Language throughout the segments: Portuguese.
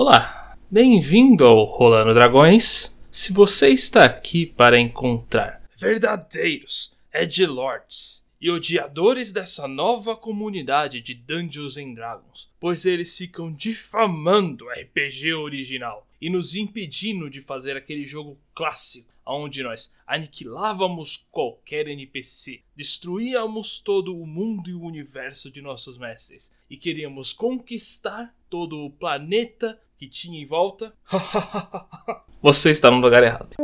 Olá, bem-vindo ao Rolando Dragões. Se você está aqui para encontrar verdadeiros Edgelords e odiadores dessa nova comunidade de Dungeons and Dragons, pois eles ficam difamando o RPG original e nos impedindo de fazer aquele jogo clássico onde nós aniquilávamos qualquer NPC, destruíamos todo o mundo e o universo de nossos mestres e queríamos conquistar todo o planeta que tinha em volta. Você está no lugar errado.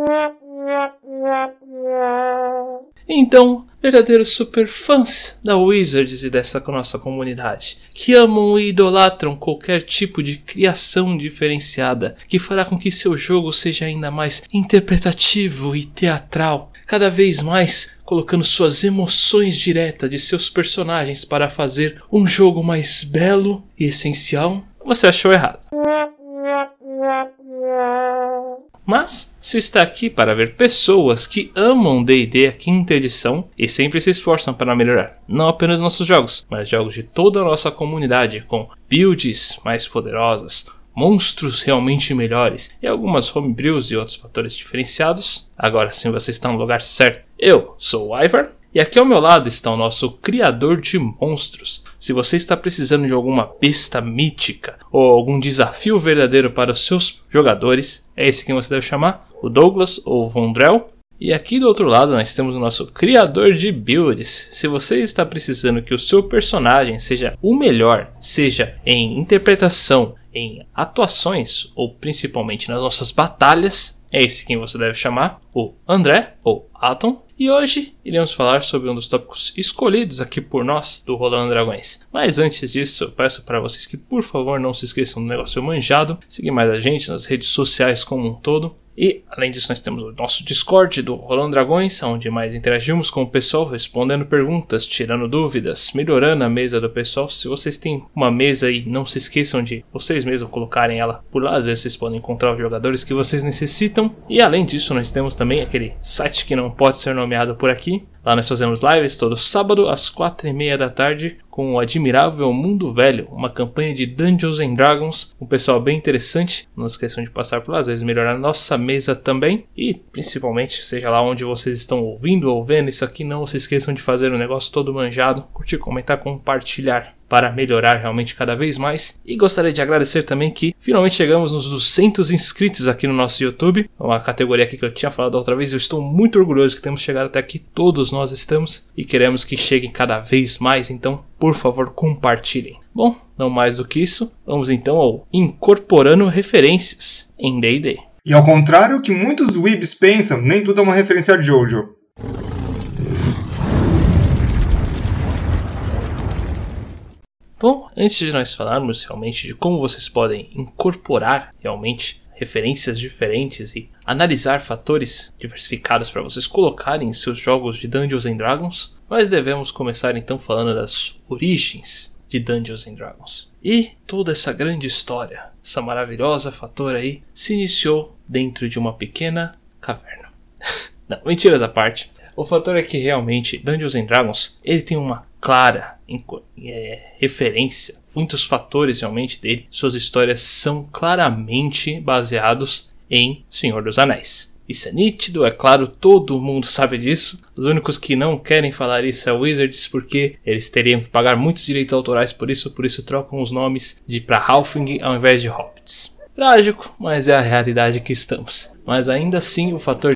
Então, verdadeiros superfãs da Wizards e dessa nossa comunidade, que amam e idolatram qualquer tipo de criação diferenciada que fará com que seu jogo seja ainda mais interpretativo e teatral, cada vez mais colocando suas emoções diretas de seus personagens para fazer um jogo mais belo e essencial, você achou errado. Mas se está aqui para ver pessoas que amam D&D a quinta edição e sempre se esforçam para melhorar, não apenas nossos jogos, mas jogos de toda a nossa comunidade com builds mais poderosas, monstros realmente melhores e algumas homebrews e outros fatores diferenciados, agora sim você está no lugar certo. Eu sou o Ivar e aqui ao meu lado está o nosso criador de monstros. Se você está precisando de alguma besta mítica ou algum desafio verdadeiro para os seus jogadores, é esse que você deve chamar, o Douglas ou Vondrell. E aqui do outro lado nós temos o nosso criador de builds. Se você está precisando que o seu personagem seja o melhor, seja em interpretação, em atuações ou principalmente nas nossas batalhas, é esse quem você deve chamar, o André ou Atom. E hoje iremos falar sobre um dos tópicos escolhidos aqui por nós do Rolando Dragões. Mas antes disso, peço para vocês que por favor não se esqueçam do negócio manjado, seguir mais a gente nas redes sociais como um todo e, além disso, nós temos o nosso Discord do Rolando Dragões, onde mais interagimos com o pessoal, respondendo perguntas, tirando dúvidas, melhorando a mesa do pessoal. Se vocês têm uma mesa aí, não se esqueçam de vocês mesmos colocarem ela por lá, às vezes vocês podem encontrar os jogadores que vocês necessitam. E além disso, nós temos também aquele site que não pode ser nomeado por aqui, Lá nós fazemos lives todo sábado às quatro e meia da tarde com o Admirável Mundo Velho, uma campanha de Dungeons and Dragons, um pessoal bem interessante. Não esqueçam de passar por lá, às vezes melhorar nossa mesa também. E principalmente, seja lá onde vocês estão ouvindo ou vendo isso aqui, não se esqueçam de fazer o negócio todo manjado, curtir, comentar, compartilhar para melhorar realmente cada vez mais. E gostaria de agradecer também que finalmente chegamos nos 200 inscritos aqui no nosso YouTube, uma categoria que eu tinha falado outra vez. Eu estou muito orgulhoso que temos chegado até aqui, todos nós estamos e queremos que cheguem cada vez mais, então por favor compartilhem. Bom, não mais do que isso, vamos então ao incorporando referências em D&D. E ao contrário que muitos weebs pensam, nem tudo é uma referência a Jojo. Bom, antes de nós falarmos realmente de como vocês podem incorporar realmente referências diferentes e analisar fatores diversificados para vocês colocarem em seus jogos de Dungeons and Dragons, nós devemos começar então falando das origens de Dungeons and Dragons. E toda essa grande história, essa maravilhosa fator aí, se iniciou dentro de uma pequena caverna. Não, mentiras à parte. O fator é que realmente Dungeons and Dragons ele tem uma clara é, referência, muitos fatores realmente dele, suas histórias são claramente baseados em Senhor dos Anéis. Isso é nítido, é claro, todo mundo sabe disso. Os únicos que não querem falar isso é o Wizards, porque eles teriam que pagar muitos direitos autorais por isso, por isso trocam os nomes de para Halfling ao invés de Hobbits. Trágico, mas é a realidade que estamos. Mas ainda assim, o fator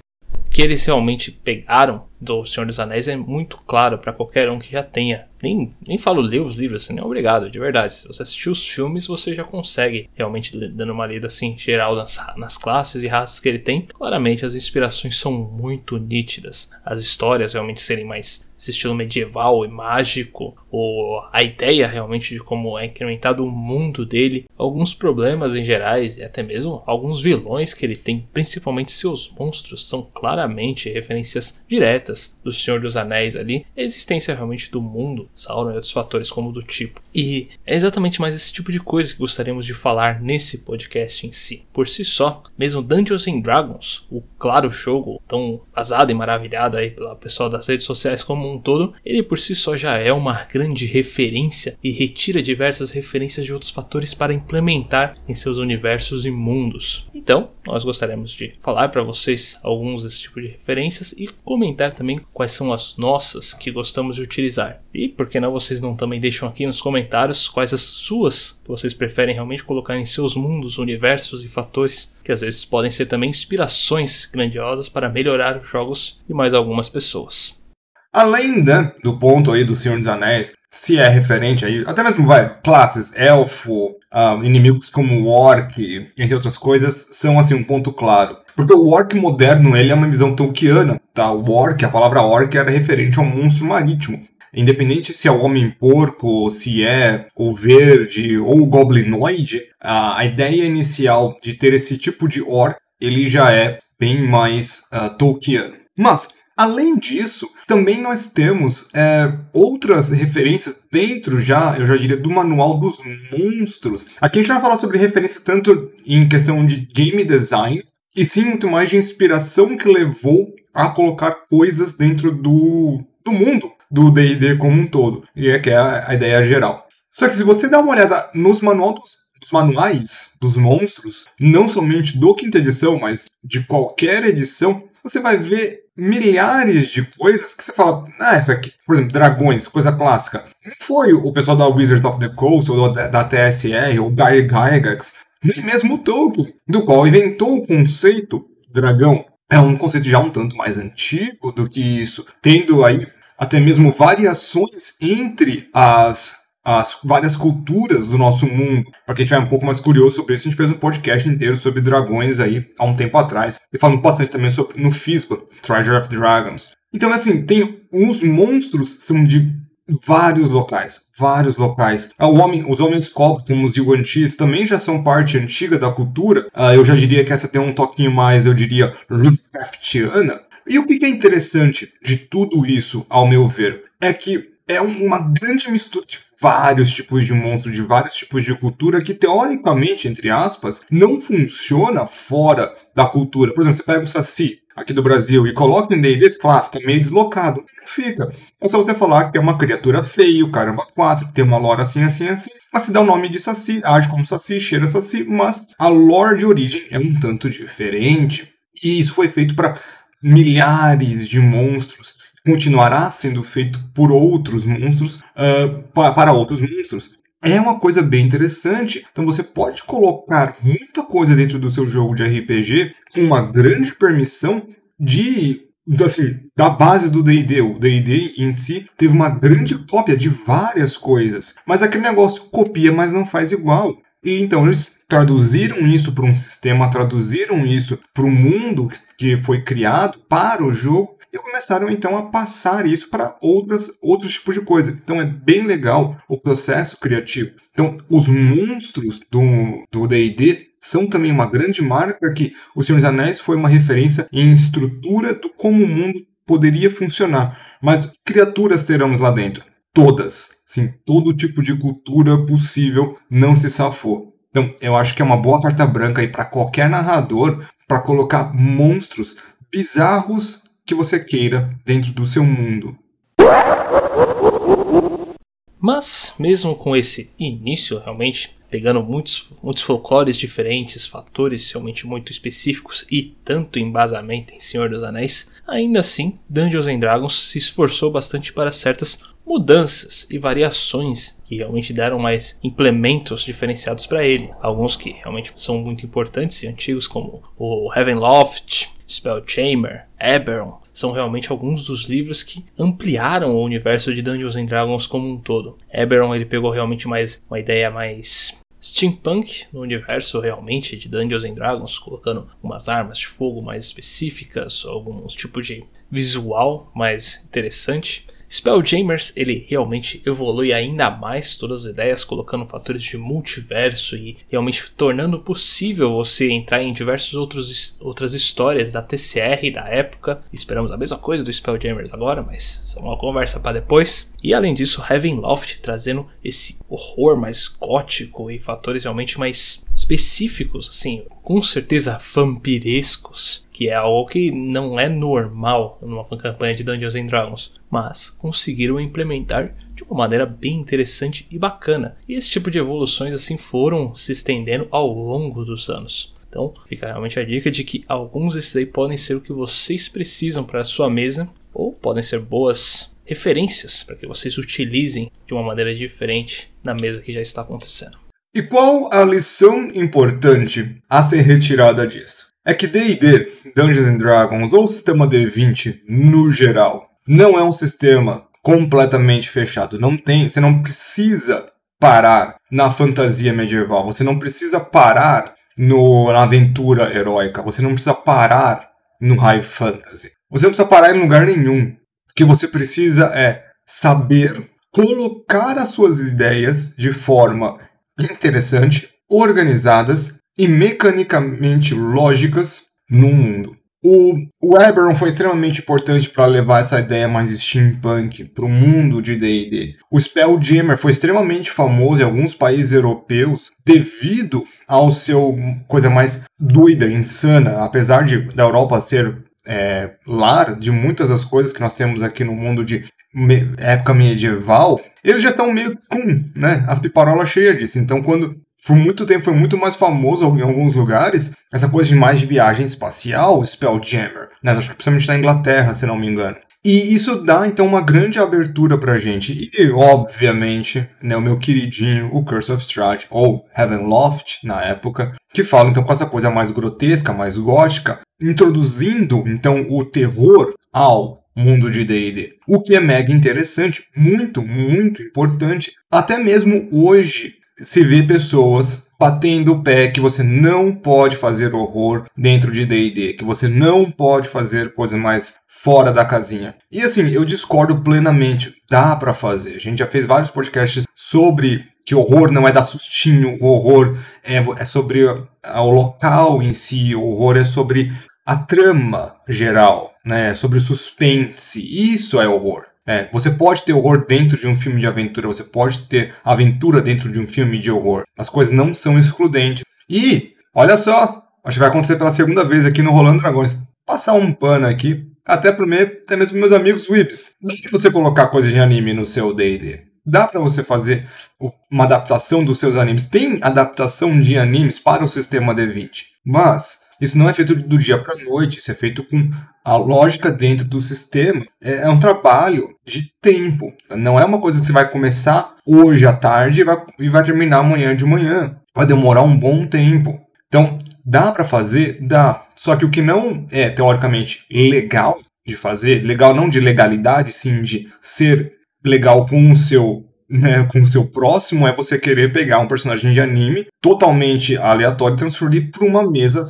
que eles realmente pegaram do Senhor dos Anéis é muito claro para qualquer um que já tenha. Nem, nem falo ler os livros, assim, nem obrigado, de verdade. Se você assistir os filmes, você já consegue realmente dando uma lida assim geral nas, nas classes e raças que ele tem. Claramente as inspirações são muito nítidas. As histórias realmente serem mais esse estilo medieval e mágico, ou a ideia realmente de como é incrementado o mundo dele, alguns problemas em gerais e até mesmo alguns vilões que ele tem, principalmente seus monstros, são claramente referências diretas do Senhor dos Anéis ali, a existência realmente do mundo, Sauron e outros fatores como do tipo. E é exatamente mais esse tipo de coisa que gostaríamos de falar nesse podcast em si. Por si só, mesmo Dungeons and Dragons, o claro jogo tão vazado e maravilhado aí pelo pessoal das redes sociais como um todo, ele por si só já é uma grande referência e retira diversas referências de outros fatores para implementar em seus universos e mundos. Então, nós gostaríamos de falar para vocês alguns desse tipo de referências e comentar também quais são as nossas que gostamos de utilizar. E por que não vocês não também deixam aqui nos comentários quais as suas que vocês preferem realmente colocar em seus mundos, universos e fatores que às vezes podem ser também inspirações grandiosas para melhorar os jogos de mais algumas pessoas. Além né, do ponto aí do Senhor dos Anéis, se é referente aí, até mesmo vai, classes, elfo, uh, inimigos como o orc, entre outras coisas, são assim um ponto claro. Porque o orc moderno, ele é uma visão tolkiana, tá? O orc, a palavra orc era referente a um monstro marítimo. Independente se é o homem-porco, se é o verde ou o goblinoide, a ideia inicial de ter esse tipo de orc, ele já é bem mais uh, Tolkien. Mas, além disso, também nós temos é, outras referências dentro já, eu já diria, do manual dos monstros. Aqui a gente vai falar sobre referências tanto em questão de game design, e sim muito mais de inspiração que levou a colocar coisas dentro do, do mundo do D&D como um todo, e é que é a, a ideia geral. Só que se você dá uma olhada nos manuais dos, dos manuais dos monstros, não somente do quinta edição, mas de qualquer edição, você vai ver milhares de coisas que você fala, ah, isso aqui, por exemplo, dragões, coisa clássica. Não foi o pessoal da Wizard of the Coast, ou da, da TSR, ou Gary Gygax, nem mesmo o Tolkien, do qual inventou o conceito dragão. É um conceito já um tanto mais antigo do que isso, tendo aí até mesmo variações entre as, as várias culturas do nosso mundo. Para quem estiver um pouco mais curioso sobre isso, a gente fez um podcast inteiro sobre dragões aí há um tempo atrás. E falando bastante também sobre no FISBA, Treasure of Dragons. Então, assim, tem uns monstros são de vários locais, vários locais. O homem, os homens cobra, como os Yuan-Chis, também já são parte antiga da cultura. Uh, eu já diria que essa tem um toquinho mais, eu diria, Lovecraftiana. E o que é interessante de tudo isso, ao meu ver, é que é uma grande mistura de vários tipos de monstros, de vários tipos de cultura que, teoricamente, entre aspas, não funciona fora da cultura. Por exemplo, você pega o Saci aqui do Brasil e coloca em D&D, claro, fica meio deslocado. Não fica. É só você falar que é uma criatura feia, caramba, quatro, tem uma lore assim, assim, assim. Mas se dá o nome de Saci, age como Saci, cheira Saci, mas a lore de origem é um tanto diferente. E isso foi feito para milhares de monstros, continuará sendo feito por outros monstros, uh, para outros monstros. É uma coisa bem interessante. Então você pode colocar muita coisa dentro do seu jogo de RPG com uma grande permissão de assim, da base do D&D, o D&D em si teve uma grande cópia de várias coisas, mas aquele negócio copia, mas não faz igual. E então eles traduziram isso para um sistema, traduziram isso para o mundo que foi criado para o jogo e começaram então a passar isso para outras outros tipos de coisa. Então é bem legal o processo criativo. Então os monstros do D&D são também uma grande marca que o Senhor dos Anéis foi uma referência em estrutura do como o mundo poderia funcionar. Mas criaturas teremos lá dentro? Todas. Sim, todo tipo de cultura possível não se safou. Então, eu acho que é uma boa carta branca aí para qualquer narrador para colocar monstros bizarros que você queira dentro do seu mundo. Mas, mesmo com esse início realmente pegando muitos, muitos folclores diferentes, fatores realmente muito específicos e tanto embasamento em Senhor dos Anéis, ainda assim Dungeons and Dragons se esforçou bastante para certas mudanças e variações que realmente deram mais implementos diferenciados para ele. Alguns que realmente são muito importantes e antigos, como o Heavenloft, Spellchamber, Eberron, são realmente alguns dos livros que ampliaram o universo de Dungeons and Dragons como um todo. Eberron ele pegou realmente mais uma ideia mais steampunk no universo realmente de Dungeons and Dragons, colocando umas armas de fogo mais específicas, alguns tipos de visual mais interessante. Spelljamers ele realmente evolui ainda mais todas as ideias, colocando fatores de multiverso e realmente tornando possível você entrar em diversas outros, outras histórias da TCR da época. Esperamos a mesma coisa do Spelljamers agora, mas isso é uma conversa para depois. E além disso, Heavenloft trazendo esse horror mais gótico e fatores realmente mais específicos, assim, com certeza vampirescos, que é algo que não é normal numa campanha de Dungeons and Dragons. Mas conseguiram implementar de uma maneira bem interessante e bacana. E esse tipo de evoluções assim foram se estendendo ao longo dos anos. Então, fica realmente a dica de que alguns desses aí podem ser o que vocês precisam para a sua mesa, ou podem ser boas referências para que vocês utilizem de uma maneira diferente na mesa que já está acontecendo. E qual a lição importante a ser retirada disso? É que D&D, Dungeons and Dragons ou sistema D20 no geral, não é um sistema completamente fechado. Não tem, você não precisa parar na fantasia medieval. Você não precisa parar no, na aventura heróica. Você não precisa parar no high fantasy. Você não precisa parar em lugar nenhum. O que você precisa é saber colocar as suas ideias de forma interessante, organizadas e mecanicamente lógicas no mundo. O, o Eberron foi extremamente importante para levar essa ideia mais steampunk para o mundo de D&D. O Spelljammer foi extremamente famoso em alguns países europeus devido ao seu coisa mais doida, insana, apesar de da Europa ser é, lar de muitas das coisas que nós temos aqui no mundo de me, época medieval, eles já estão meio com né, as piparolas cheias disso. Então, quando por muito tempo foi muito mais famoso em alguns lugares, essa coisa de mais de viagem espacial, Spelljammer, né? Acho que principalmente na Inglaterra, se não me engano. E isso dá, então, uma grande abertura pra gente. E, obviamente, né, o meu queridinho, o Curse of Strahd, ou Heavenloft, na época, que fala, então, com essa coisa mais grotesca, mais gótica, introduzindo, então, o terror ao mundo de D&D. O que é mega interessante, muito, muito importante, até mesmo hoje, se vê pessoas batendo o pé que você não pode fazer horror dentro de D&D, que você não pode fazer coisas mais fora da casinha. E assim, eu discordo plenamente. Dá para fazer. A gente já fez vários podcasts sobre que horror não é dar sustinho, o horror é, é sobre o local em si, o horror é sobre a trama geral, né? É sobre o suspense. Isso é horror. É, você pode ter horror dentro de um filme de aventura, você pode ter aventura dentro de um filme de horror. As coisas não são excludentes. E, olha só, acho que vai acontecer pela segunda vez aqui no Rolando Dragões. Passar um pano aqui, até para mim, até mesmo meus amigos whips. Dá pra você colocar coisas de anime no seu D&D. Dá para você fazer uma adaptação dos seus animes. Tem adaptação de animes para o sistema D20. Mas isso não é feito do dia para noite, isso é feito com a lógica dentro do sistema. É, é, um trabalho de tempo. Não é uma coisa que você vai começar hoje à tarde e vai, e vai terminar amanhã de manhã. Vai demorar um bom tempo. Então, dá para fazer? Dá. Só que o que não é teoricamente legal de fazer, legal não de legalidade, sim de ser legal com o seu né, com o seu próximo é você querer pegar um personagem de anime totalmente aleatório e transferir para uma mesa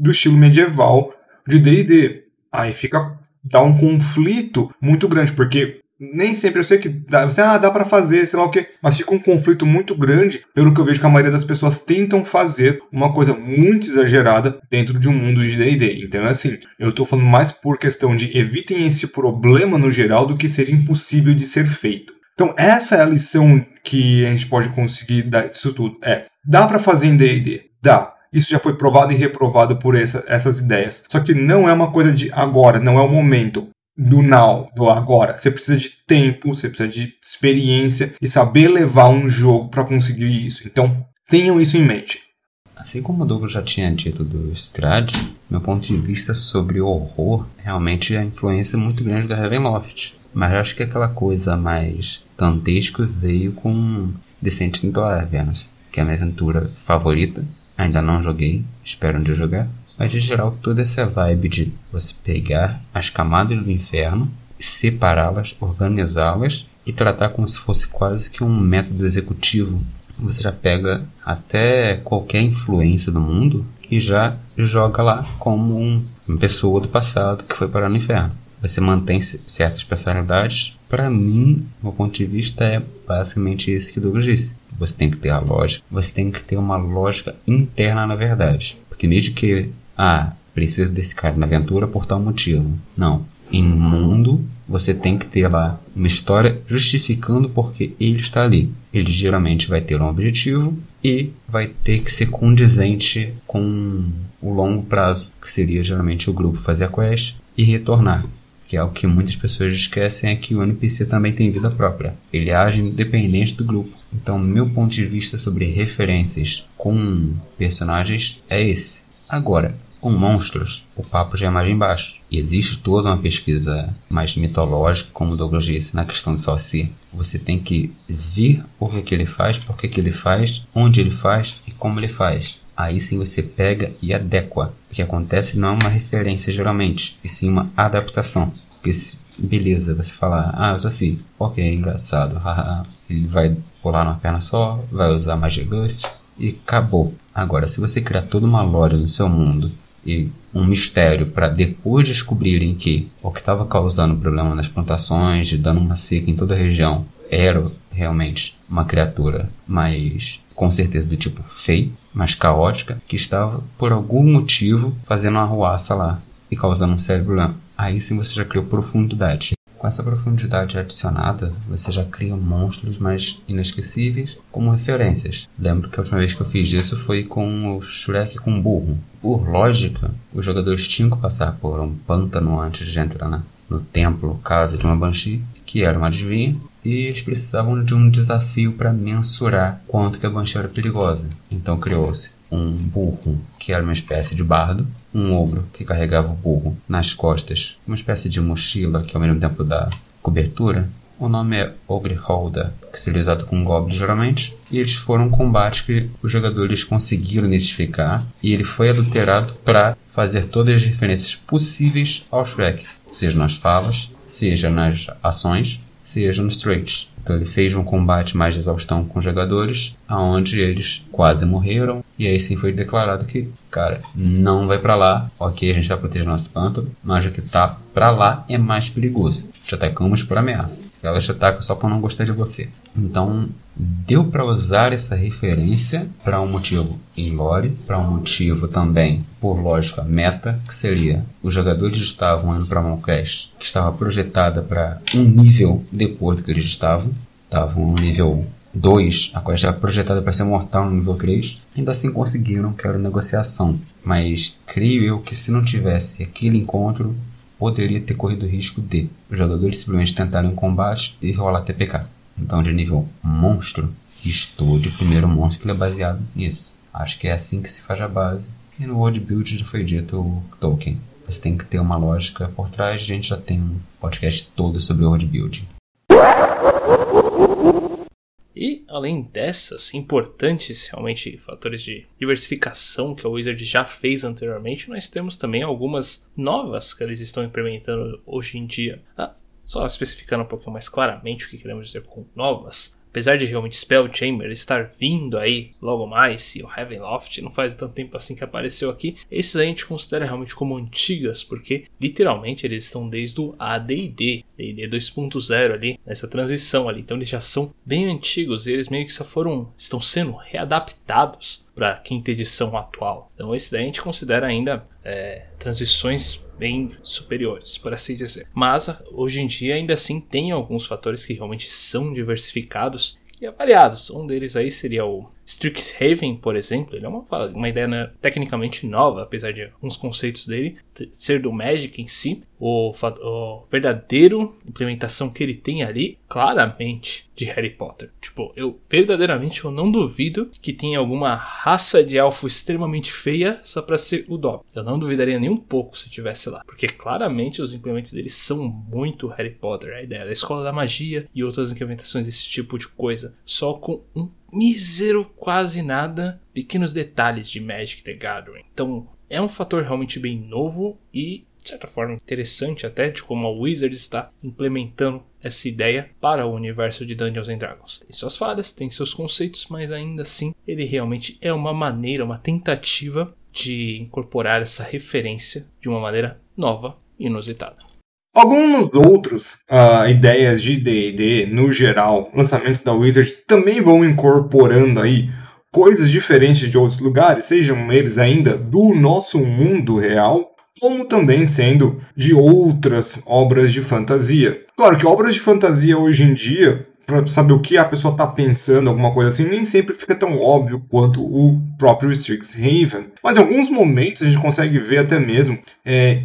do estilo medieval de D&D. Aí fica dá um conflito muito grande, porque nem sempre eu sei que dá, você, ah, dá para fazer, sei lá o quê, mas fica um conflito muito grande, pelo que eu vejo que a maioria das pessoas tentam fazer uma coisa muito exagerada dentro de um mundo de D&D. Então é assim, eu tô falando mais por questão de evitem esse problema no geral do que ser impossível de ser feito. Então essa é a lição que a gente pode conseguir disso tudo. É, dá para fazer em D&D? Dá. Isso já foi provado e reprovado por essa, essas ideias. Só que não é uma coisa de agora, não é o momento do now, do agora. Você precisa de tempo, você precisa de experiência e saber levar um jogo para conseguir isso. Então, tenham isso em mente. Assim como o Douglas já tinha dito do Strad, meu ponto de vista sobre horror realmente é a influência muito grande da Ravenloft. Mas acho que aquela coisa mais dantesca veio com Descent into Avernus, que é a minha aventura favorita Ainda não joguei, espero um dia jogar. Mas de geral, toda essa vibe de você pegar as camadas do inferno, separá-las, organizá-las e tratar como se fosse quase que um método executivo. Você já pega até qualquer influência do mundo e já joga lá como um, uma pessoa do passado que foi parar no inferno. Você mantém certas personalidades. Para mim, meu ponto de vista é basicamente esse que Douglas disse você tem que ter a lógica, você tem que ter uma lógica interna na verdade. Porque mesmo que, ah, preciso desse cara na aventura por tal motivo. Não. Em mundo, você tem que ter lá uma história justificando porque ele está ali. Ele geralmente vai ter um objetivo e vai ter que ser condizente com o longo prazo, que seria geralmente o grupo fazer a quest e retornar. Que é o que muitas pessoas esquecem é que o NPC também tem vida própria. Ele age independente do grupo. Então, meu ponto de vista sobre referências com personagens é esse. Agora, com monstros, o papo já é mais embaixo. E existe toda uma pesquisa mais mitológica, como o Douglas disse, na questão de Saucy. Você tem que ver o que, que ele faz, por que, que ele faz, onde ele faz e como ele faz. Aí sim você pega e adequa. O que acontece não é uma referência geralmente, e sim uma adaptação. Porque beleza, você fala, ah, eu sou assim, ok, engraçado, ele vai pular numa perna só, vai usar Magic Ghost e acabou. Agora, se você criar toda uma lore no seu mundo e um mistério para depois descobrirem que o que estava causando problema nas plantações dando uma seca em toda a região era realmente uma criatura mais com certeza do tipo feio, mais caótica, que estava por algum motivo fazendo uma arruaça lá e causando um sério problema. Aí sim você já criou profundidade. Com essa profundidade adicionada, você já cria monstros mais inesquecíveis como referências. Lembro que a última vez que eu fiz isso foi com o Shrek com burro. Por lógica, os jogadores tinham que passar por um pântano antes de entrar na, no templo, casa de uma Banshee, que era uma adivinha, e eles precisavam de um desafio para mensurar quanto que a Banshee era perigosa. Então criou-se um burro que era uma espécie de bardo, um ogro que carregava o burro nas costas, uma espécie de mochila que ao mesmo tempo dá cobertura. O nome é Ogre Holder, que seria usado com goblins geralmente, e eles foram um combate que os jogadores conseguiram identificar e ele foi adulterado para fazer todas as referências possíveis ao Shrek, seja nas falas, seja nas ações, seja nos traits. Então ele fez um combate mais de exaustão com os jogadores, aonde eles quase morreram, e aí sim foi declarado que, cara, não vai para lá, ok, a gente vai proteger nosso pântano, mas o que tá para lá é mais perigoso. Te atacamos por ameaça. Ela te ataca só por não gostar de você. Então, deu para usar essa referência para um motivo em lore, para um motivo também, por lógica, meta, que seria os jogadores estavam indo para quest que estava projetada para um nível depois do que eles estavam. Estavam no nível 2, a quest era projetada para ser mortal no nível 3. Ainda assim conseguiram, que era negociação. Mas creio eu que se não tivesse aquele encontro, poderia ter corrido o risco de os jogadores simplesmente tentarem um combate e rolar TPK. Então, de nível monstro, estou de primeiro monstro que é baseado nisso. Acho que é assim que se faz a base. E no World Build já foi dito o Tolkien. Você tem que ter uma lógica por trás. A gente já tem um podcast todo sobre World Building. E além dessas importantes realmente fatores de diversificação que a Wizard já fez anteriormente, nós temos também algumas novas que eles estão implementando hoje em dia. Ah, só especificando um pouquinho mais claramente o que queremos dizer com novas, apesar de realmente Spellchamber estar vindo aí logo mais, e o Heavenloft não faz tanto tempo assim que apareceu aqui, esses a gente considera realmente como antigas, porque literalmente eles estão desde o AD&D, D&D 2.0 ali, nessa transição ali, então eles já são bem antigos e eles meio que só foram, estão sendo readaptados para a quinta edição atual. Então esse a gente considera ainda é, transições bem superiores, por assim dizer. Mas hoje em dia ainda assim tem alguns fatores que realmente são diversificados e avaliados. Um deles aí seria o Strixhaven, por exemplo, ele é uma, uma ideia né, tecnicamente nova, apesar de alguns conceitos dele ser do Magic em si. O, o verdadeiro implementação que ele tem ali, claramente, de Harry Potter. Tipo, eu verdadeiramente eu não duvido que tenha alguma raça de elfo extremamente feia só para ser o Dobby. Eu não duvidaria nem um pouco se tivesse lá, porque claramente os implementos dele são muito Harry Potter. A ideia da escola da magia e outras implementações desse tipo de coisa, só com um mísero quase nada pequenos detalhes de Magic the Gathering. Então é um fator realmente bem novo e de certa forma interessante até de como a Wizard está implementando essa ideia para o universo de Dungeons and Dragons. Tem suas falhas, tem seus conceitos, mas ainda assim ele realmente é uma maneira, uma tentativa de incorporar essa referência de uma maneira nova e inusitada. Alguns outros uh, ideias de D&D, no geral, lançamentos da Wizard também vão incorporando aí coisas diferentes de outros lugares, sejam eles ainda do nosso mundo real, como também sendo de outras obras de fantasia. Claro que obras de fantasia hoje em dia, para saber o que a pessoa está pensando, alguma coisa assim, nem sempre fica tão óbvio quanto o próprio Strixhaven. Mas em alguns momentos a gente consegue ver até mesmo é,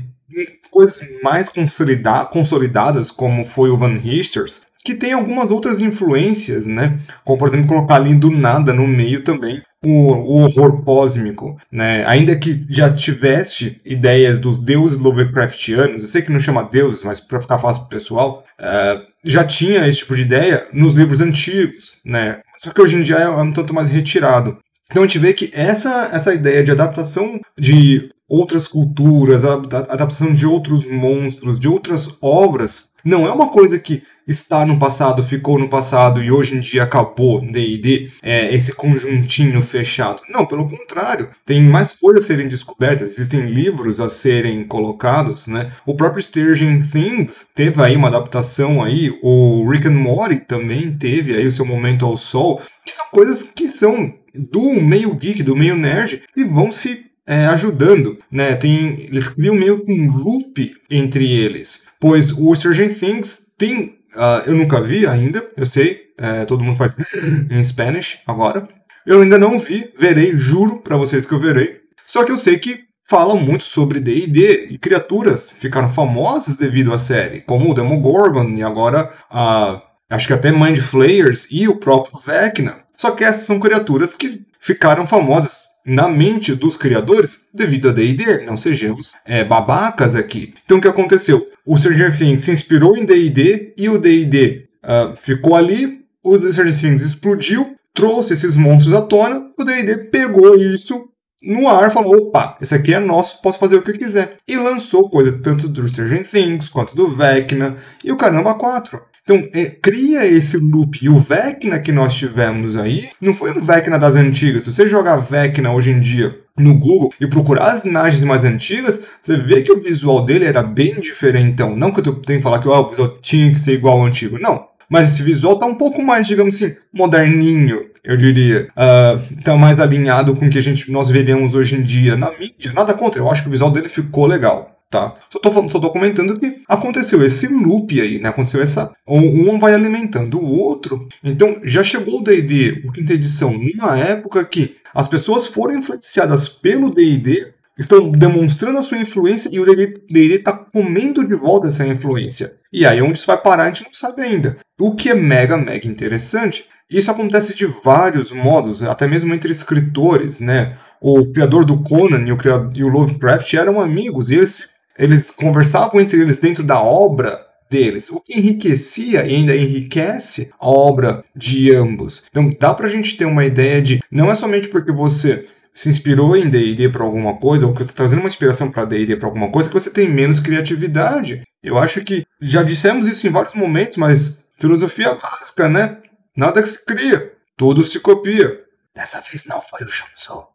coisas mais consolida consolidadas, como foi o Van Histers, que tem algumas outras influências, né? Como, por exemplo, colocar ali do nada no meio também o, o horror cósmico, né? Ainda que já tivesse ideias dos deuses Lovecraftianos, eu sei que não chama deuses, mas para ficar fácil pro pessoal, uh, já tinha esse tipo de ideia nos livros antigos, né? Só que hoje em dia é um tanto mais retirado. Então a gente vê que essa, essa ideia de adaptação de outras culturas, a, adaptação de outros monstros, de outras obras, não é uma coisa que está no passado, ficou no passado e hoje em dia acabou D&D, é, esse conjuntinho fechado. Não, pelo contrário, tem mais coisas a serem descobertas, existem livros a serem colocados, né? O próprio Sturgeon Things teve aí uma adaptação aí, o Rick and Morty também teve aí o seu momento ao sol, que são coisas que são do meio geek, do meio nerd, e vão se é, ajudando, né? Tem, eles criam meio que um loop entre eles, pois o Stranger Things tem Uh, eu nunca vi ainda, eu sei, é, todo mundo faz em Spanish agora. Eu ainda não vi, verei, juro para vocês que eu verei. Só que eu sei que falam muito sobre D&D e criaturas ficaram famosas devido à série, como o Demogorgon e agora uh, acho que até Mind Flayers e o próprio Vecna. Só que essas são criaturas que ficaram famosas na mente dos criadores devido a D&D, não sejamos é, babacas aqui. Então o que aconteceu? O Stranger Things se inspirou em D&D e o D&D uh, ah, ficou ali, o Stranger Things explodiu, trouxe esses monstros à tona, o D&D pegou isso no ar, falou, opa, esse aqui é nosso, posso fazer o que eu quiser. E lançou coisa tanto do Stranger Things, quanto do Vecna, e o Caramba 4. Então, é, cria esse loop. E o Vecna que nós tivemos aí, não foi um Vecna das antigas. Se você jogar Vecna hoje em dia no Google e procurar as imagens mais antigas, você vê que o visual dele era bem diferente. Então, não que eu tenha que falar que oh, o visual tinha que ser igual ao antigo. Não. Mas esse visual tá um pouco mais, digamos assim, moderninho, eu diria. Uh, tá mais alinhado com o que a gente, nós veremos hoje em dia na mídia. Nada contra, eu acho que o visual dele ficou legal tá? Só tô, falando, só tô comentando que aconteceu esse loop aí, né? Aconteceu essa. Um vai alimentando o outro. Então já chegou o DD, o quinta edição, numa época que as pessoas foram influenciadas pelo DD, estão demonstrando a sua influência e o DD está comendo de volta essa influência. E aí, onde isso vai parar, a gente não sabe ainda. O que é mega, mega interessante. Isso acontece de vários modos, até mesmo entre escritores, né? O criador do Conan e o, criador, e o Lovecraft eram amigos e eles eles conversavam entre eles dentro da obra deles, o que enriquecia e ainda enriquece a obra de ambos. Então dá pra gente ter uma ideia de não é somente porque você se inspirou em D&D para alguma coisa ou que você está trazendo uma inspiração para D&D para alguma coisa que você tem menos criatividade. Eu acho que já dissemos isso em vários momentos, mas filosofia básica, né? Nada que se cria, tudo se copia. Dessa vez não foi o Shunzo.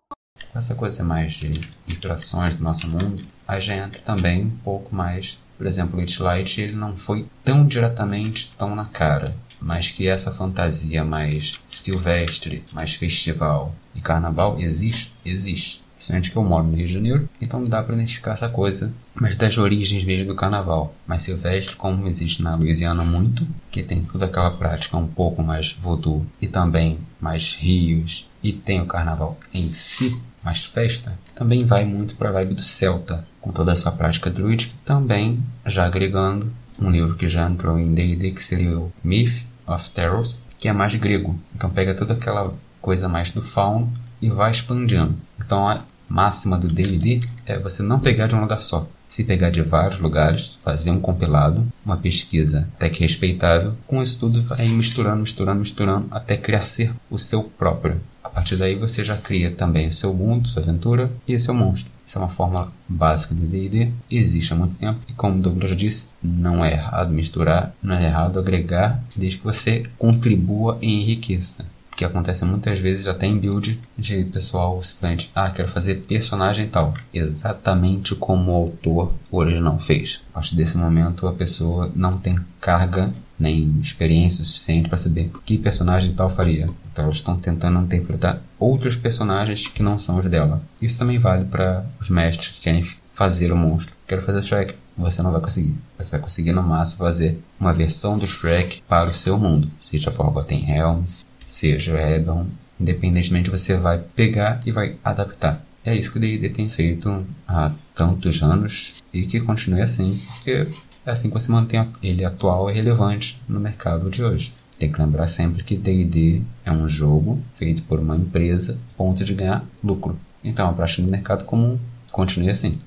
Essa coisa mais de interações do nosso mundo, aí já entra também um pouco mais. Por exemplo, o It Light ele não foi tão diretamente tão na cara, mas que essa fantasia mais silvestre, mais festival e carnaval existe, existe. Principalmente que eu moro no Rio de Janeiro, então dá para identificar essa coisa, mas das origens mesmo do carnaval. Mais silvestre, como existe na Louisiana muito, que tem toda aquela prática um pouco mais voodoo e também mais rios, e tem o carnaval em si, mais festa, também vai muito para a vibe do celta, com toda a sua prática druídica, também já agregando um livro que já entrou em D&D, que seria o Myth of Terrors, que é mais grego. Então pega toda aquela coisa mais do fauno e vai expandindo. Então a máxima do D&D é você não pegar de um lugar só. Se pegar de vários lugares, fazer um compilado, uma pesquisa até que respeitável, com isso tudo vai misturando, misturando, misturando, até criar ser o seu próprio. A partir daí você já cria também o seu mundo, sua aventura e o seu monstro. Isso é uma forma básica de D&D, existe há muito tempo e como o Douglas já disse, não é errado misturar, não é errado agregar, desde que você contribua e enriqueça que acontece muitas vezes até em build de pessoal simplesmente, ah, quero fazer personagem tal, exatamente como o autor original fez. A partir desse momento a pessoa não tem carga nem experiência suficiente para saber que personagem tal faria. Elas estão tentando interpretar outros personagens que não são os dela. Isso também vale para os mestres que querem fazer o monstro. Quero fazer Shrek. Você não vai conseguir. Você vai conseguir no máximo fazer uma versão do Shrek para o seu mundo. Seja Forgotten Realms, seja Eberron. Independentemente, você vai pegar e vai adaptar. é isso que o D&D tem feito há tantos anos e que continue assim, porque é assim que você mantém ele atual e relevante no mercado de hoje. Tem que lembrar sempre que D&D é um jogo feito por uma empresa ponto de ganhar lucro. Então, a prática do mercado comum continue assim.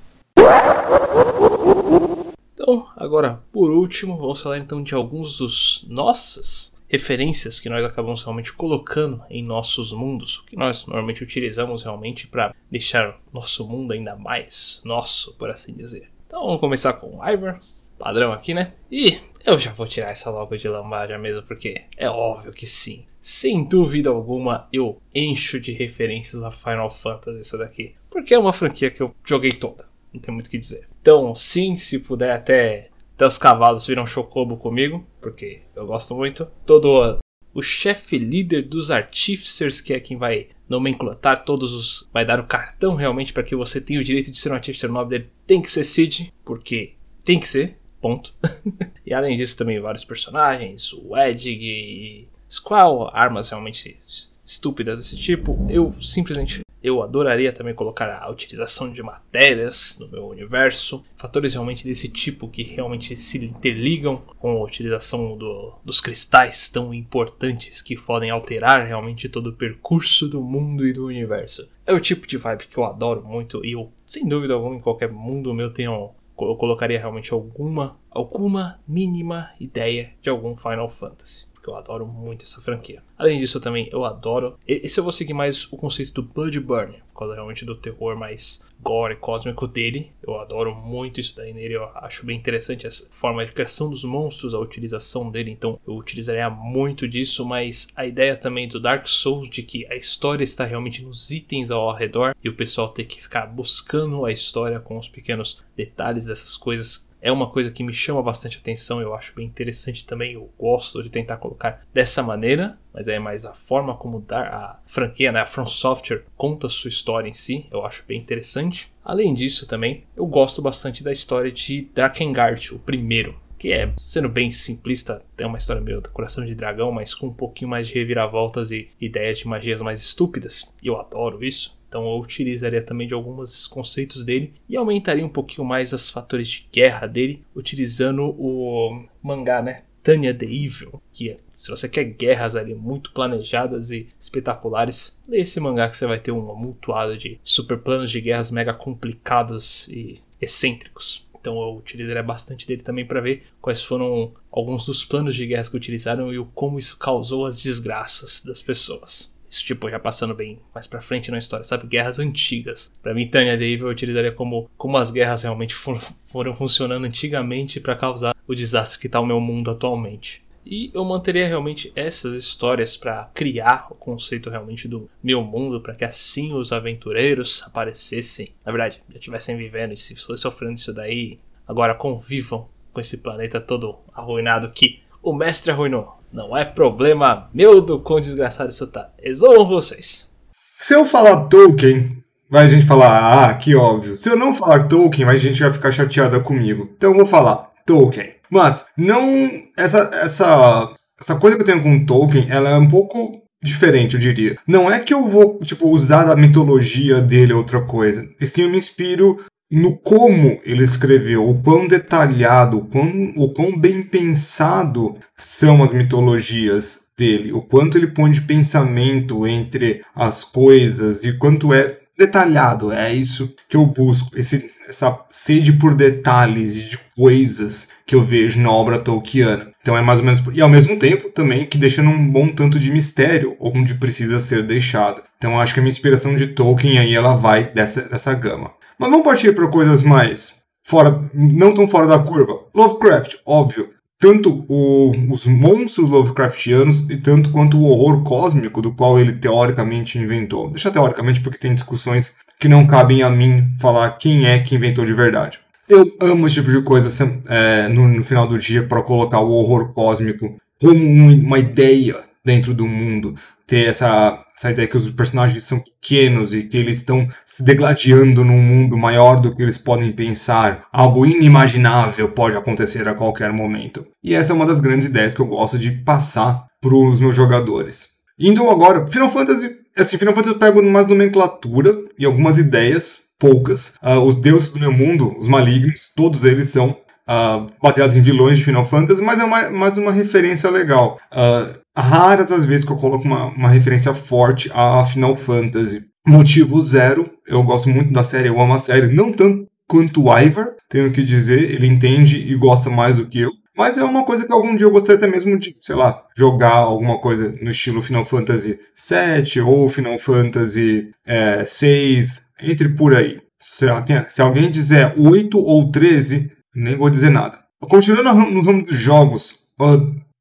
Então, agora, por último, vamos falar então de alguns dos nossas referências que nós acabamos realmente colocando em nossos mundos, que nós normalmente utilizamos realmente para deixar nosso mundo ainda mais nosso, por assim dizer. Então, vamos começar com Ivor, padrão aqui, né? E eu já vou tirar essa logo de lambaja mesmo, porque é óbvio que sim. Sem dúvida alguma, eu encho de referências a Final Fantasy isso daqui. Porque é uma franquia que eu joguei toda. Não tem muito o que dizer. Então, sim, se puder até, até os cavalos viram chocobo comigo, porque eu gosto muito. Todo o chefe líder dos artificers, que é quem vai nomenclatar todos os. vai dar o cartão realmente para que você tenha o direito de ser um artificer. Dele tem que ser Cid, porque tem que ser, ponto. e além disso, também vários personagens, o Edg Squall, armas realmente estúpidas desse tipo. Eu simplesmente eu adoraria também colocar a utilização de matérias no meu universo, fatores realmente desse tipo que realmente se interligam com a utilização do, dos cristais tão importantes que podem alterar realmente todo o percurso do mundo e do universo. É o tipo de vibe que eu adoro muito e eu, sem dúvida alguma, em qualquer mundo meu tenho eu colocaria realmente alguma alguma mínima ideia de algum Final Fantasy porque eu adoro muito essa franquia. Além disso, também eu adoro. Esse eu vou seguir mais o conceito do Bloodburn, por causa realmente do terror mais gore cósmico dele. Eu adoro muito isso daí nele, eu acho bem interessante essa forma de criação dos monstros, a utilização dele, então eu utilizaria muito disso, mas a ideia também do Dark Souls de que a história está realmente nos itens ao redor e o pessoal ter que ficar buscando a história com os pequenos detalhes dessas coisas é uma coisa que me chama bastante atenção, eu acho bem interessante também, eu gosto de tentar colocar dessa maneira, mas é mais a forma como dar a franquia, né, a From Software conta sua história em si, eu acho bem interessante. Além disso também, eu gosto bastante da história de Drakengard, o primeiro, que é, sendo bem simplista, tem uma história meio do coração de dragão, mas com um pouquinho mais de reviravoltas e ideias de magias mais estúpidas. E eu adoro isso. Então eu utilizaria também de alguns conceitos dele e aumentaria um pouquinho mais os fatores de guerra dele, utilizando o mangá, né? Tanya the Evil, que é, se você quer guerras ali muito planejadas e espetaculares, lê esse mangá que você vai ter um amontoado de super planos de guerras mega complicados e excêntricos. Então eu utilizaria bastante dele também para ver quais foram alguns dos planos de guerras que utilizaram e como isso causou as desgraças das pessoas. Isso, tipo, já passando bem mais pra frente na história, sabe? Guerras antigas. Para mim, Tanya Dave eu utilizaria como, como as guerras realmente for, foram funcionando antigamente para causar o desastre que tá o meu mundo atualmente. E eu manteria realmente essas histórias para criar o conceito realmente do meu mundo, para que assim os aventureiros aparecessem, na verdade, já estivessem vivendo e se sofrendo isso daí, agora convivam com esse planeta todo arruinado que o mestre arruinou. Não é problema meu do quão desgraçado isso tá. Resolvam vocês. Se eu falar Tolkien, vai a gente falar, ah, que óbvio. Se eu não falar Tolkien, a gente vai ficar chateada comigo. Então eu vou falar Tolkien. Mas não. Essa, essa, essa coisa que eu tenho com Tolkien, ela é um pouco diferente, eu diria. Não é que eu vou, tipo, usar da mitologia dele outra coisa. E sim eu me inspiro no como ele escreveu, o quão detalhado, o quão, o quão bem pensado são as mitologias dele, o quanto ele põe de pensamento entre as coisas e quanto é detalhado. É isso que eu busco, esse, essa sede por detalhes de coisas que eu vejo na obra tolkiana. Então é mais ou menos. E ao mesmo tempo também que deixando um bom tanto de mistério onde precisa ser deixado. Então acho que a minha inspiração de Tolkien aí ela vai dessa, dessa gama. Mas vamos partir para coisas mais fora, não tão fora da curva. Lovecraft, óbvio. Tanto o, os monstros Lovecraftianos e tanto quanto o horror cósmico do qual ele teoricamente inventou. Deixa teoricamente porque tem discussões que não cabem a mim falar quem é que inventou de verdade. Eu amo esse tipo de coisa é, no, no final do dia para colocar o horror cósmico como uma ideia dentro do mundo, ter essa, essa ideia que os personagens são pequenos e que eles estão se degladiando num mundo maior do que eles podem pensar. Algo inimaginável pode acontecer a qualquer momento. E essa é uma das grandes ideias que eu gosto de passar para os meus jogadores. Indo agora, Final Fantasy assim, Final Fantasy eu pego mais nomenclatura e algumas ideias, poucas. Uh, os deuses do meu mundo, os malignos, todos eles são uh, baseados em vilões de Final Fantasy, mas é mais uma referência legal. Uh, raras as vezes que eu coloco uma, uma referência forte a Final Fantasy. Motivo zero, eu gosto muito da série, eu amo a série, não tanto quanto o Ivor, tenho que dizer, ele entende e gosta mais do que eu. Mas é uma coisa que algum dia eu gostaria até mesmo de, sei lá, jogar alguma coisa no estilo Final Fantasy VII ou Final Fantasy é, 6, entre por aí. Se, se alguém dizer 8 ou 13, nem vou dizer nada. Continuando no ramo dos jogos,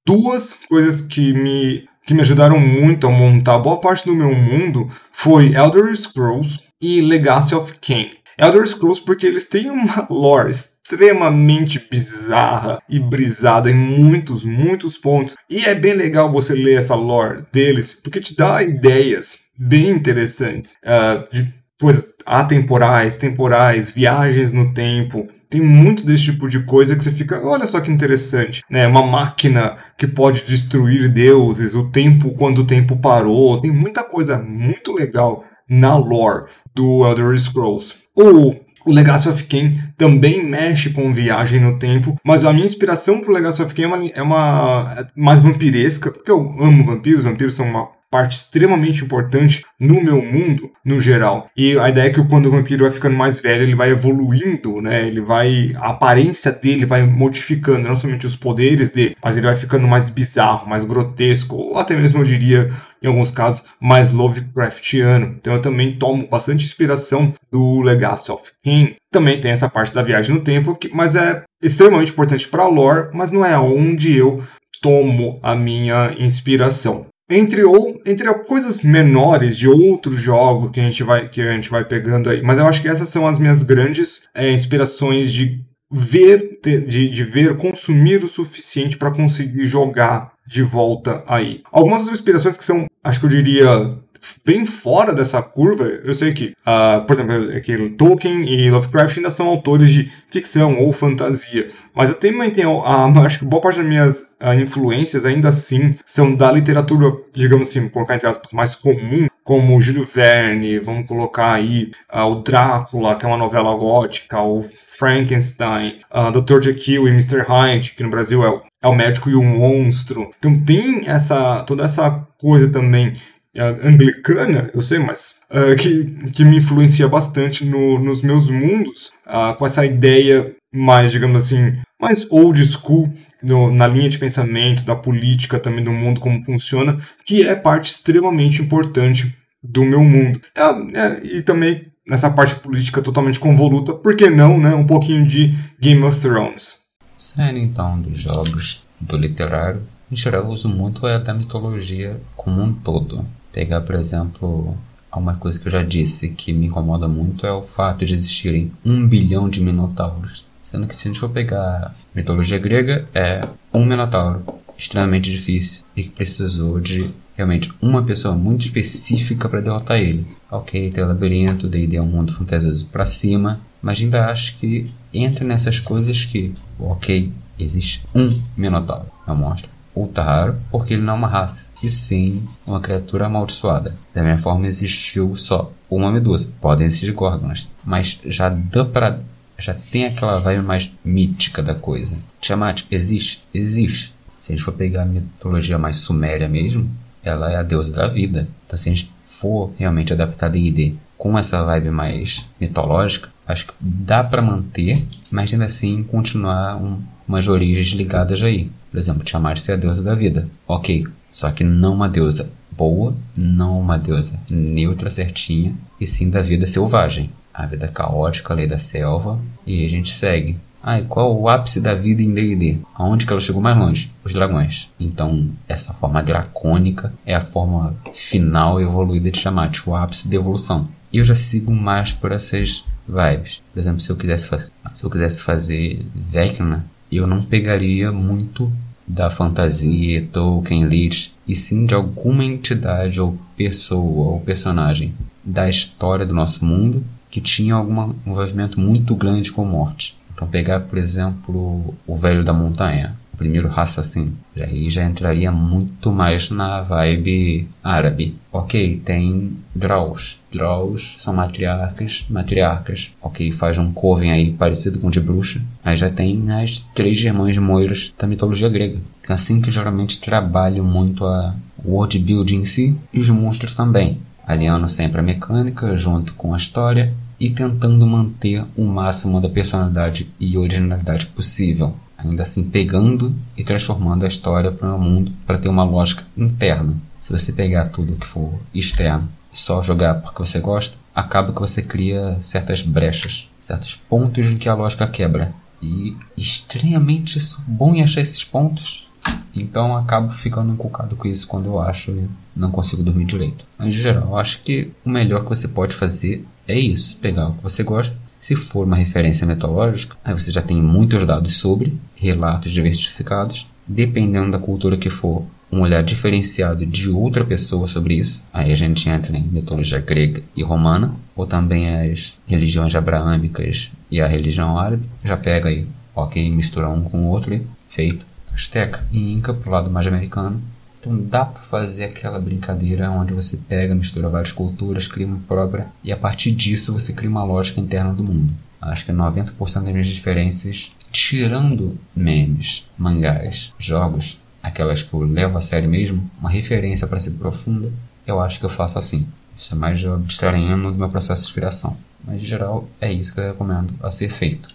duas coisas que me, que me ajudaram muito a montar boa parte do meu mundo foi Elder Scrolls e Legacy of Kain. Elder Scrolls porque eles têm uma lore extremamente bizarra e brisada em muitos, muitos pontos. E é bem legal você ler essa lore deles, porque te dá ideias bem interessantes uh, de coisas atemporais, temporais, viagens no tempo. Tem muito desse tipo de coisa que você fica, olha só que interessante, né? Uma máquina que pode destruir deuses, o tempo quando o tempo parou. Tem muita coisa muito legal na lore do Elder Scrolls. O o Legacy of Kain também mexe com viagem no tempo, mas a minha inspiração pro Legacy of Kain é uma, é uma é mais vampiresca, porque eu amo vampiros, vampiros são uma parte extremamente importante no meu mundo, no geral. E a ideia é que quando o vampiro vai ficando mais velho, ele vai evoluindo, né? Ele vai. A aparência dele vai modificando, não somente os poderes dele, mas ele vai ficando mais bizarro, mais grotesco, ou até mesmo eu diria em alguns casos, mais Lovecraftiano. Então eu também tomo bastante inspiração do Legacy of Kain. Também tem essa parte da viagem no tempo, que, mas é extremamente importante para lore, mas não é onde eu tomo a minha inspiração entre ou entre coisas menores de outros jogos que a gente vai que a gente vai pegando aí. Mas eu acho que essas são as minhas grandes é, inspirações de ver de, de ver consumir o suficiente para conseguir jogar de volta aí. Algumas outras inspirações que são acho que eu diria bem fora dessa curva. Eu sei que, uh, por exemplo, é que Tolkien e Lovecraft ainda são autores de ficção ou fantasia, mas eu também tenho, uh, acho que boa parte das minhas uh, influências ainda assim são da literatura, digamos assim, colocar entre aspas, mais comum, como Júlio Verne, vamos colocar aí uh, o Drácula, que é uma novela gótica, o Frankenstein, uh, Dr. Jekyll e Mr. Hyde, que no Brasil é o, é o médico e o monstro. Então tem essa toda essa coisa também anglicana, eu sei, mas uh, que, que me influencia bastante no, nos meus mundos, uh, com essa ideia mais, digamos assim, mais old school no, na linha de pensamento, da política também do mundo, como funciona, que é parte extremamente importante do meu mundo. É, é, e também nessa parte política totalmente convoluta, por que não, né? Um pouquinho de Game of Thrones. Saindo então dos jogos, do literário, em geral eu uso muito a da mitologia como um todo. Pegar, por exemplo, uma coisa que eu já disse que me incomoda muito é o fato de existirem um bilhão de minotauros. Sendo que se a gente for pegar mitologia grega, é um minotauro extremamente difícil e que precisou de realmente uma pessoa muito específica para derrotar ele. Ok, tem o labirinto, D&D é um mundo fantasioso para cima, mas ainda acho que entra nessas coisas que, ok, existe um minotauro, é um monstro ultra raro, porque ele não é uma raça, e sim uma criatura amaldiçoada. Da mesma forma existiu só uma medusa, podem existir górgonas, mas já dá pra já tem aquela vibe mais mítica da coisa. Tiamat existe? Existe. Se a gente for pegar a mitologia mais suméria mesmo, ela é a deusa da vida. Então se a gente for realmente adaptar D&D com essa vibe mais mitológica, acho que dá para manter, mas ainda assim continuar um, umas origens ligadas aí. Por exemplo, Tiamat ser a deusa da vida. Ok, só que não uma deusa boa, não uma deusa neutra, certinha, e sim da vida selvagem. A vida caótica, a lei da selva, e a gente segue. Ah, e qual o ápice da vida em D&D? Aonde que ela chegou mais longe? Os dragões. Então, essa forma dracônica é a forma final evoluída de Tiamat, o ápice da evolução. E eu já sigo mais por essas vibes. Por exemplo, se eu quisesse, se eu quisesse fazer Vecna, eu não pegaria muito da fantasia, Tolkien, Lich, e sim de alguma entidade ou pessoa ou personagem da história do nosso mundo que tinha algum envolvimento muito grande com morte. Então pegar, por exemplo, o Velho da Montanha. Primeiro raciocínio. Aí já entraria muito mais na vibe árabe. Ok, tem draws. Draws são matriarcas, matriarcas. Ok, faz um coven aí parecido com o de bruxa. Aí já tem as três irmãs moiras da mitologia grega. Assim que geralmente trabalham muito a world building em si e os monstros também. Alinhando sempre a mecânica junto com a história e tentando manter o máximo da personalidade e originalidade possível ainda assim pegando e transformando a história para um mundo para ter uma lógica interna. Se você pegar tudo que for externo e só jogar porque você gosta, acaba que você cria certas brechas, certos pontos em que a lógica quebra. E extremamente bom em achar esses pontos. Então acabo ficando inculcado com isso quando eu acho e não consigo dormir direito. Mas em geral, acho que o melhor que você pode fazer é isso: pegar o que você gosta se for uma referência metodológica, aí você já tem muitos dados sobre, relatos diversificados, dependendo da cultura que for, um olhar diferenciado de outra pessoa sobre isso. Aí a gente entra em mitologia grega e romana, ou também as religiões abraâmicas e a religião árabe. Já pega aí, ok, mistura um com o outro e feito. Azteca e Inca pro lado mais americano, então dá para fazer aquela brincadeira onde você pega, mistura várias culturas, cria uma própria e a partir disso você cria uma lógica interna do mundo. Acho que 90% das minhas diferenças, tirando memes, mangás, jogos, aquelas que eu levo a sério mesmo, uma referência para ser profunda, eu acho que eu faço assim. Isso é mais abstraindo do meu processo de inspiração. Mas em geral é isso que eu recomendo a ser feito.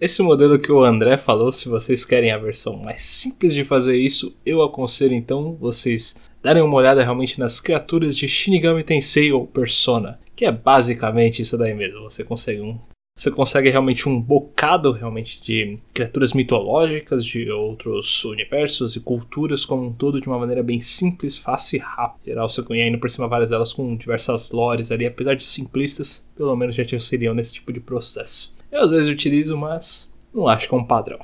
Esse modelo que o André falou, se vocês querem a versão mais simples de fazer isso, eu aconselho então vocês darem uma olhada realmente nas criaturas de Shinigami Tensei ou Persona, que é basicamente isso daí mesmo. Você consegue um você consegue realmente um bocado realmente de criaturas mitológicas de outros universos e culturas como um todo de uma maneira bem simples, fácil e rápida. Geral, você conhece por cima várias delas com diversas lores ali, apesar de simplistas, pelo menos já te auxiliam nesse tipo de processo. Eu às vezes utilizo, mas não acho que é um padrão.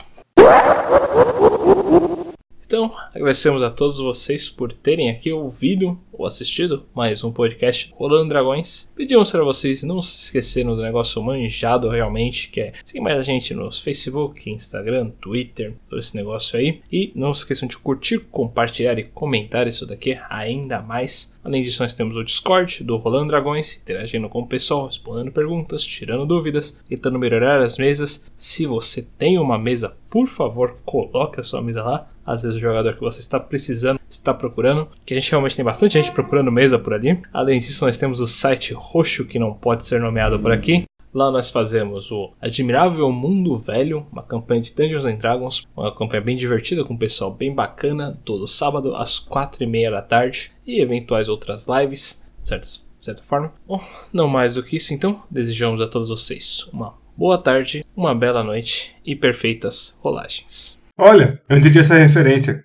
Então, agradecemos a todos vocês por terem aqui ouvido ou assistido mais um podcast Rolando Dragões. Pedimos para vocês não se esquecerem do negócio manjado realmente, que é seguir mais a gente nos Facebook, Instagram, Twitter, todo esse negócio aí. E não se esqueçam de curtir, compartilhar e comentar isso daqui ainda mais. Além disso, nós temos o Discord do Rolando Dragões, interagindo com o pessoal, respondendo perguntas, tirando dúvidas, tentando melhorar as mesas. Se você tem uma mesa, por favor, coloque a sua mesa lá às vezes o jogador que você está precisando, está procurando, que a gente realmente tem bastante gente procurando mesa por ali. Além disso, nós temos o site roxo que não pode ser nomeado por aqui. Lá nós fazemos o Admirável Mundo Velho, uma campanha de Dungeons and Dragons, uma campanha bem divertida com um pessoal bem bacana, todo sábado às quatro e meia da tarde e eventuais outras lives, certo? de certa forma. Bom, não mais do que isso, então desejamos a todos vocês uma boa tarde, uma bela noite e perfeitas rolagens. Olha, eu entendi essa referência.